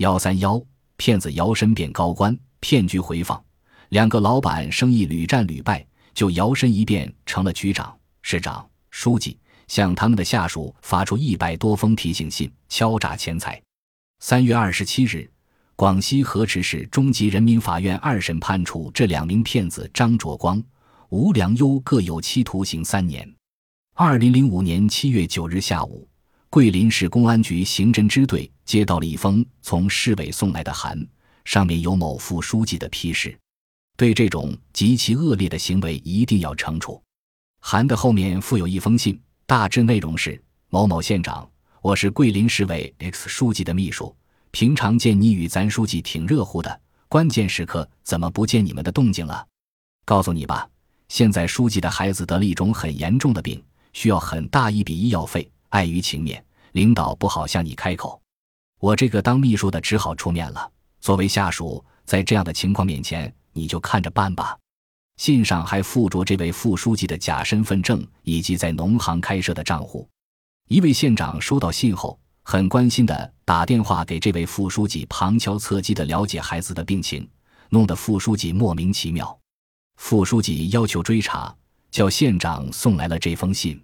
幺三幺，骗子摇身变高官，骗局回放。两个老板生意屡战屡败，就摇身一变成了局长、市长、书记，向他们的下属发出一百多封提醒信，敲诈钱财。三月二十七日，广西河池市中级人民法院二审判处这两名骗子张卓光、吴良优各有期徒刑三年。二零零五年七月九日下午，桂林市公安局刑侦支队接到了一封从市委送来的函，上面有某副书记的批示。对这种极其恶劣的行为，一定要惩处。函的后面附有一封信，大致内容是：某某县长，我是桂林市委 X 书记的秘书，平常见你与咱书记挺热乎的，关键时刻怎么不见你们的动静了？告诉你吧，现在书记的孩子得了一种很严重的病，需要很大一笔医药费，碍于情面，领导不好向你开口，我这个当秘书的只好出面了。作为下属，在这样的情况面前。你就看着办吧。信上还附着这位副书记的假身份证以及在农行开设的账户。一位县长收到信后，很关心的打电话给这位副书记，旁敲侧击的了解孩子的病情，弄得副书记莫名其妙。副书记要求追查，叫县长送来了这封信。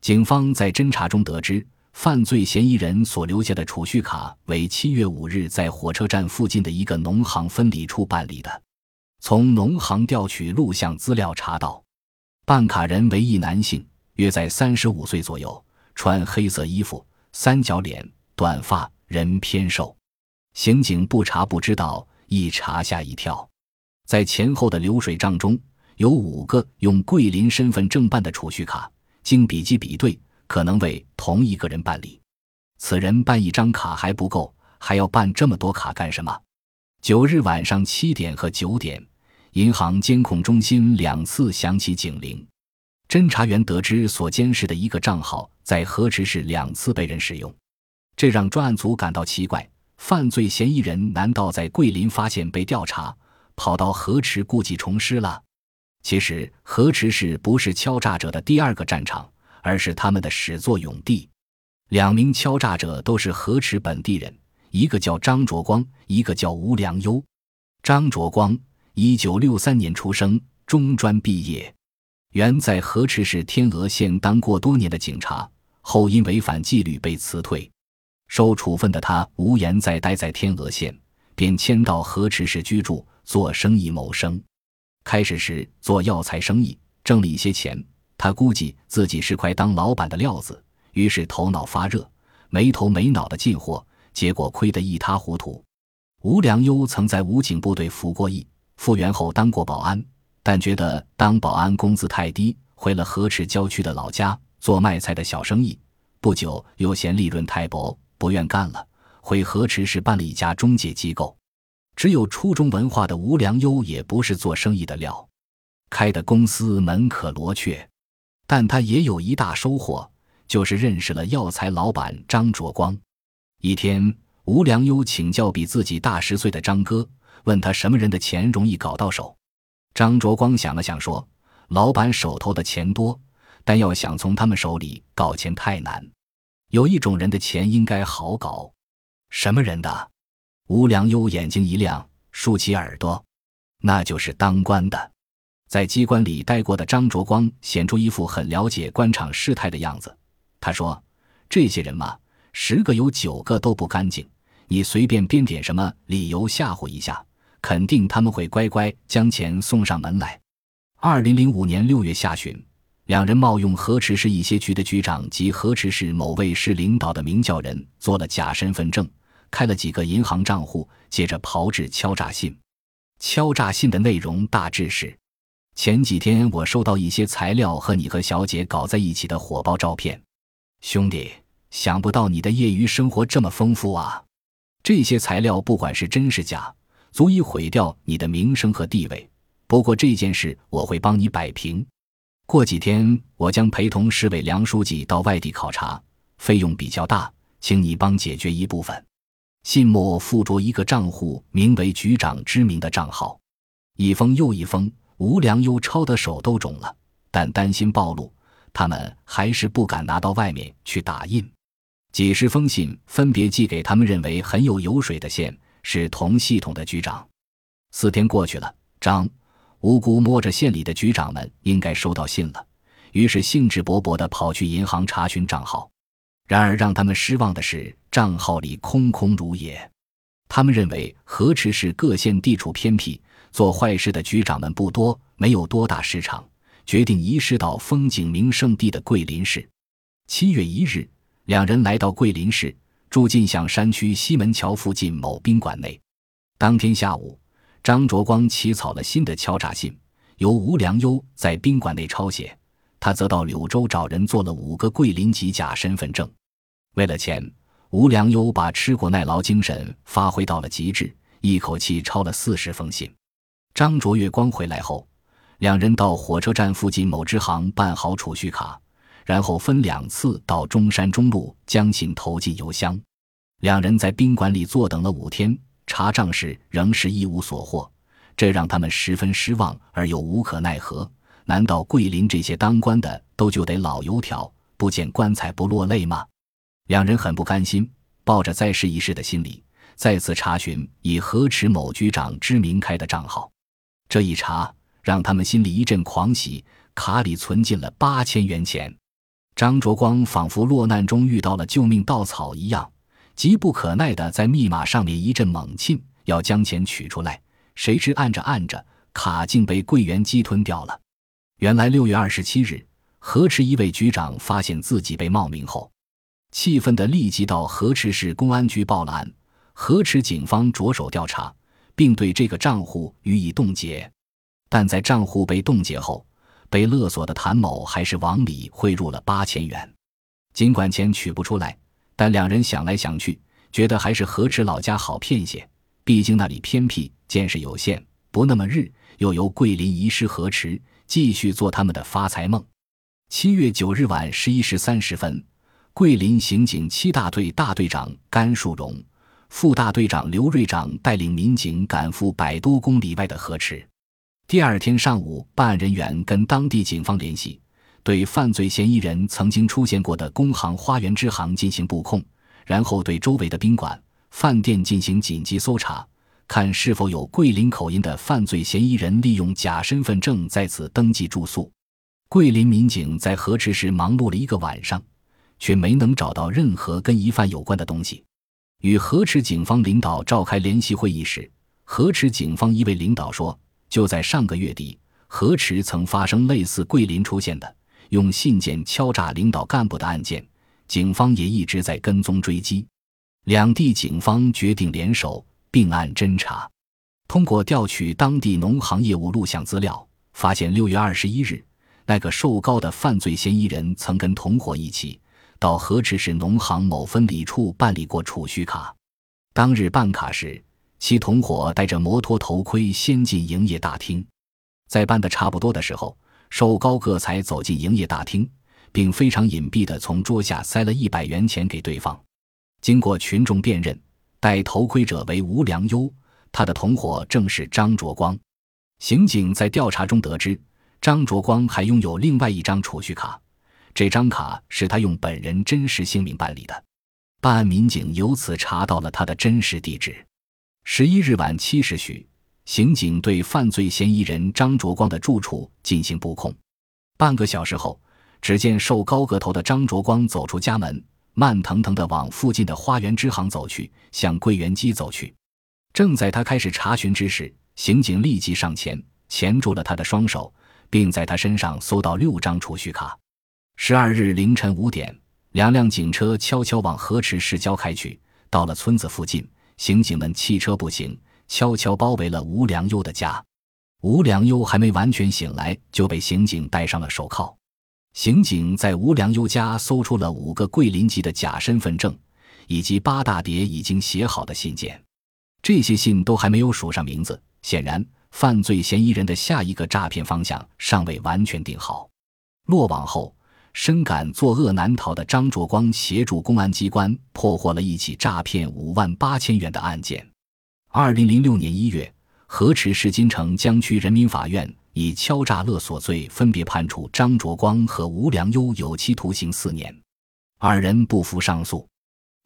警方在侦查中得知，犯罪嫌疑人所留下的储蓄卡为七月五日在火车站附近的一个农行分理处办理的。从农行调取录像资料查到，办卡人为一男性，约在三十五岁左右，穿黑色衣服，三角脸，短发，人偏瘦。刑警不查不知道，一查吓一跳，在前后的流水账中有五个用桂林身份证办的储蓄卡，经笔迹比对，可能为同一个人办理。此人办一张卡还不够，还要办这么多卡干什么？九日晚上七点和九点，银行监控中心两次响起警铃。侦查员得知，所监视的一个账号在河池市两次被人使用，这让专案组感到奇怪：犯罪嫌疑人难道在桂林发现被调查，跑到河池故技重施了？其实，河池市不是敲诈者的第二个战场，而是他们的始作俑地。两名敲诈者都是河池本地人。一个叫张卓光，一个叫吴良优。张卓光，一九六三年出生，中专毕业，原在河池市天峨县当过多年的警察，后因违反纪律被辞退。受处分的他无颜再待在天峨县，便迁到河池市居住，做生意谋生。开始时做药材生意，挣了一些钱，他估计自己是块当老板的料子，于是头脑发热，没头没脑的进货。结果亏得一塌糊涂。吴良优曾在武警部队服过役，复员后当过保安，但觉得当保安工资太低，回了河池郊区的老家做卖菜的小生意。不久又嫌利润太薄，不愿干了，回河池市办了一家中介机构。只有初中文化的吴良优也不是做生意的料，开的公司门可罗雀，但他也有一大收获，就是认识了药材老板张卓光。一天，吴良优请教比自己大十岁的张哥，问他什么人的钱容易搞到手。张卓光想了想说：“老板手头的钱多，但要想从他们手里搞钱太难。有一种人的钱应该好搞，什么人的？”吴良优眼睛一亮，竖起耳朵：“那就是当官的。”在机关里待过的张卓光显出一副很了解官场事态的样子。他说：“这些人嘛。”十个有九个都不干净，你随便编点什么理由吓唬一下，肯定他们会乖乖将钱送上门来。二零零五年六月下旬，两人冒用河池市一些局的局长及河池市某位市领导的名叫人做了假身份证，开了几个银行账户，接着炮制敲诈信。敲诈信的内容大致是：前几天我收到一些材料和你和小姐搞在一起的火爆照片，兄弟。想不到你的业余生活这么丰富啊！这些材料不管是真是假，足以毁掉你的名声和地位。不过这件事我会帮你摆平。过几天我将陪同市委梁书记到外地考察，费用比较大，请你帮解决一部分。信末附着一个账户，名为“局长之名”的账号。一封又一封，吴良优抄的手都肿了，但担心暴露，他们还是不敢拿到外面去打印。几十封信分别寄给他们认为很有油水的县是同系统的局长。四天过去了，张无辜摸着县里的局长们应该收到信了，于是兴致勃勃地跑去银行查询账号。然而让他们失望的是，账号里空空如也。他们认为河池市各县地处偏僻，做坏事的局长们不多，没有多大市场，决定移师到风景名胜地的桂林市。七月一日，两人来到桂林市，住进象山区西门桥附近某宾馆内。当天下午，张卓光起草了新的敲诈信，由吴良优在宾馆内抄写，他则到柳州找人做了五个桂林籍假身份证。为了钱。吴良优把吃苦耐劳精神发挥到了极致，一口气抄了四十封信。张卓月光回来后，两人到火车站附近某支行办好储蓄卡，然后分两次到中山中路将信投进邮箱。两人在宾馆里坐等了五天，查账时仍是一无所获，这让他们十分失望而又无可奈何。难道桂林这些当官的都就得老油条，不见棺材不落泪吗？两人很不甘心，抱着再试一试的心理，再次查询以河池某局长之名开的账号。这一查，让他们心里一阵狂喜，卡里存进了八千元钱。张卓光仿佛落难中遇到了救命稻草一样，急不可耐地在密码上面一阵猛沁，要将钱取出来。谁知按着按着，卡竟被柜员机吞掉了。原来六月二十七日，河池一位局长发现自己被冒名后。气愤的立即到河池市公安局报了案，河池警方着手调查，并对这个账户予以冻结。但在账户被冻结后，被勒索的谭某还是往里汇入了八千元。尽管钱取不出来，但两人想来想去，觉得还是河池老家好骗些。毕竟那里偏僻，见识有限，不那么日，又由桂林移师河池，继续做他们的发财梦。七月九日晚十一时三十分。桂林刑警七大队大队长甘树荣、副大队长刘瑞长带领民警赶赴百多公里外的河池。第二天上午，办案人员跟当地警方联系，对犯罪嫌疑人曾经出现过的工行花园支行进行布控，然后对周围的宾馆、饭店进行紧急搜查，看是否有桂林口音的犯罪嫌疑人利用假身份证在此登记住宿。桂林民警在河池市忙碌了一个晚上。却没能找到任何跟疑犯有关的东西。与河池警方领导召开联席会议时，河池警方一位领导说：“就在上个月底，河池曾发生类似桂林出现的用信件敲诈领导干部的案件，警方也一直在跟踪追击。两地警方决定联手并案侦查。通过调取当地农行业务录像资料，发现六月二十一日，那个瘦高的犯罪嫌疑人曾跟同伙一起。”到河池市农行某分理处办理过储蓄卡。当日办卡时，其同伙戴着摩托头盔先进营业大厅。在办的差不多的时候，瘦高个才走进营业大厅，并非常隐蔽地从桌下塞了一百元钱给对方。经过群众辨认，戴头盔者为吴良优，他的同伙正是张卓光。刑警在调查中得知，张卓光还拥有另外一张储蓄卡。这张卡是他用本人真实姓名办理的，办案民警由此查到了他的真实地址。十一日晚七时许，刑警对犯罪嫌疑人张卓光的住处进行布控。半个小时后，只见瘦高个头的张卓光走出家门，慢腾腾地往附近的花园支行走去，向柜员机走去。正在他开始查询之时，刑警立即上前钳住了他的双手，并在他身上搜到六张储蓄卡。十二日凌晨五点，两辆警车悄悄往河池市郊开去。到了村子附近，刑警们弃车步行，悄悄包围了吴良优的家。吴良优还没完全醒来，就被刑警戴上了手铐。刑警在吴良优家搜出了五个桂林籍的假身份证，以及八大叠已经写好的信件。这些信都还没有署上名字，显然犯罪嫌疑人的下一个诈骗方向尚未完全定好。落网后。深感作恶难逃的张卓光协助公安机关破获了一起诈骗五万八千元的案件。二零零六年一月，河池市金城江区人民法院以敲诈勒索罪分别判处张卓光和吴良优有期徒刑四年，二人不服上诉。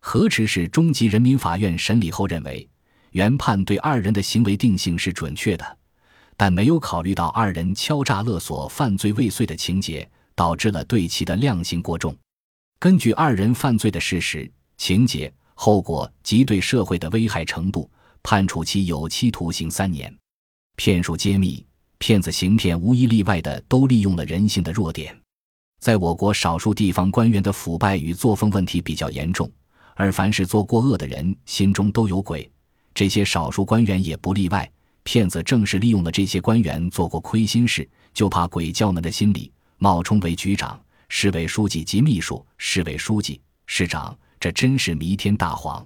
河池市中级人民法院审理后认为，原判对二人的行为定性是准确的，但没有考虑到二人敲诈勒索犯罪未遂的情节，导致了对其的量刑过重。根据二人犯罪的事实、情节、后果及对社会的危害程度，判处其有期徒刑三年。骗术揭秘：骗子行骗无一例外的都利用了人性的弱点。在我国，少数地方官员的腐败与作风问题比较严重。而凡是做过恶的人，心中都有鬼，这些少数官员也不例外。骗子正是利用了这些官员做过亏心事，就怕鬼叫门的心理，冒充为局长、市委书记及秘书、市委书记、市长，这真是弥天大谎。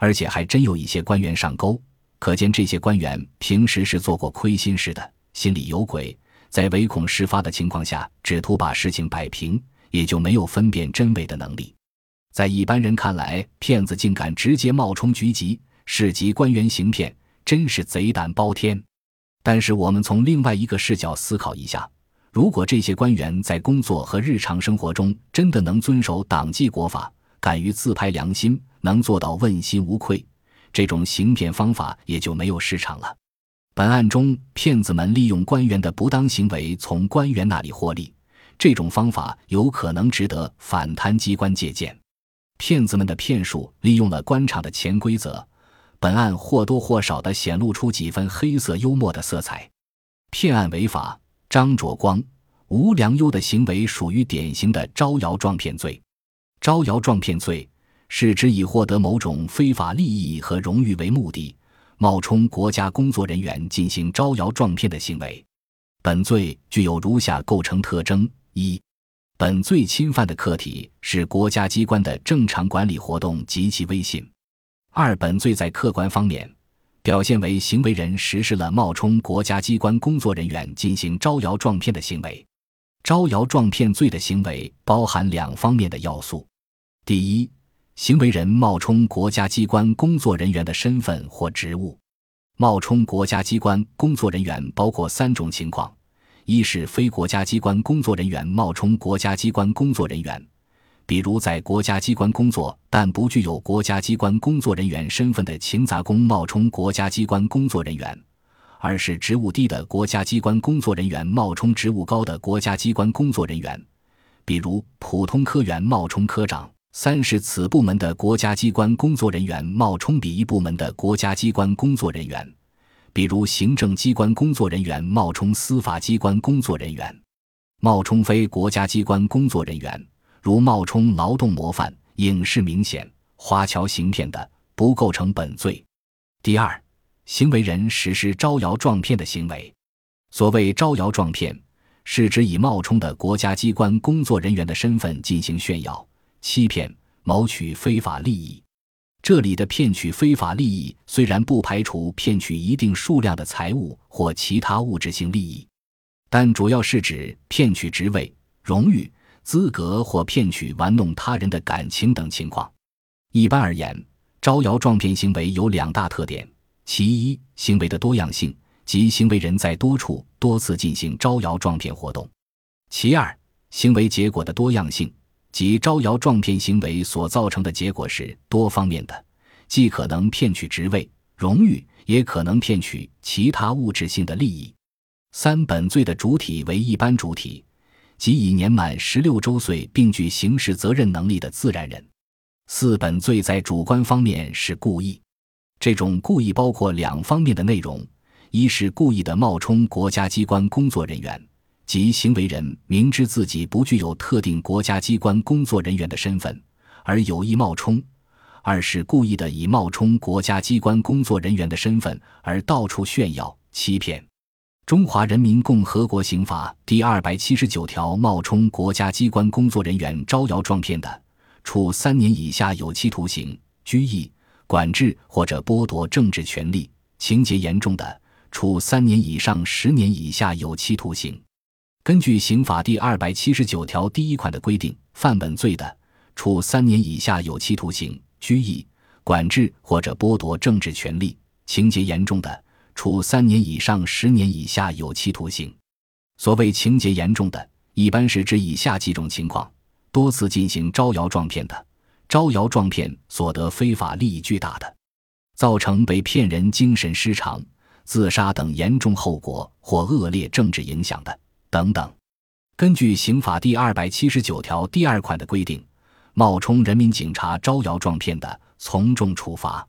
而且还真有一些官员上钩，可见这些官员平时是做过亏心事的，心里有鬼，在唯恐事发的情况下，只图把事情摆平，也就没有分辨真伪的能力。在一般人看来，骗子竟敢直接冒充局级、市级官员行骗，真是贼胆包天。但是，我们从另外一个视角思考一下：如果这些官员在工作和日常生活中真的能遵守党纪国法，敢于自拍良心，能做到问心无愧，这种行骗方法也就没有市场了。本案中，骗子们利用官员的不当行为从官员那里获利，这种方法有可能值得反贪机关借鉴。骗子们的骗术利用了官场的潜规则，本案或多或少地显露出几分黑色幽默的色彩。骗案违法，张卓光、吴良优的行为属于典型的招摇撞骗罪。招摇撞骗罪是指以获得某种非法利益和荣誉为目的，冒充国家工作人员进行招摇撞骗的行为。本罪具有如下构成特征：一。本罪侵犯的客体是国家机关的正常管理活动及其威信。二，本罪在客观方面表现为行为人实施了冒充国家机关工作人员进行招摇撞骗的行为。招摇撞骗罪的行为包含两方面的要素：第一，行为人冒充国家机关工作人员的身份或职务。冒充国家机关工作人员包括三种情况。一是非国家机关工作人员冒充国家机关工作人员，比如在国家机关工作但不具有国家机关工作人员身份的勤杂工冒充国家机关工作人员；二是职务低的国家机关工作人员冒充职务高的国家机关工作人员，比如普通科员冒充科长；三是此部门的国家机关工作人员冒充彼一部门的国家机关工作人员。比如，行政机关工作人员冒充司法机关工作人员，冒充非国家机关工作人员，如冒充劳动模范、影视明显、华侨行骗的，不构成本罪。第二，行为人实施招摇撞骗的行为。所谓招摇撞骗，是指以冒充的国家机关工作人员的身份进行炫耀、欺骗、谋取非法利益。这里的骗取非法利益，虽然不排除骗取一定数量的财物或其他物质性利益，但主要是指骗取职位、荣誉、资格或骗取玩弄他人的感情等情况。一般而言，招摇撞骗行为有两大特点：其一，行为的多样性，即行为人在多处多次进行招摇撞骗活动；其二，行为结果的多样性。即招摇撞骗行为所造成的结果是多方面的，既可能骗取职位、荣誉，也可能骗取其他物质性的利益。三本罪的主体为一般主体，即已年满十六周岁并具刑事责任能力的自然人。四本罪在主观方面是故意，这种故意包括两方面的内容：一是故意的冒充国家机关工作人员。即行为人明知自己不具有特定国家机关工作人员的身份，而有意冒充；二是故意的以冒充国家机关工作人员的身份而到处炫耀、欺骗。中华人民共和国刑法第二百七十九条，冒充国家机关工作人员招摇撞骗的，处三年以下有期徒刑、拘役、管制或者剥夺政治权利；情节严重的，处三年以上十年以下有期徒刑。根据刑法第二百七十九条第一款的规定，犯本罪的，处三年以下有期徒刑、拘役、管制或者剥夺政治权利；情节严重的，处三年以上十年以下有期徒刑。所谓情节严重的，一般是指以下几种情况：多次进行招摇撞骗的，招摇撞骗所得非法利益巨大的，造成被骗人精神失常、自杀等严重后果或恶劣政治影响的等等。根据刑法第二百七十九条第二款的规定，冒充人民警察招摇撞骗的，从重处罚。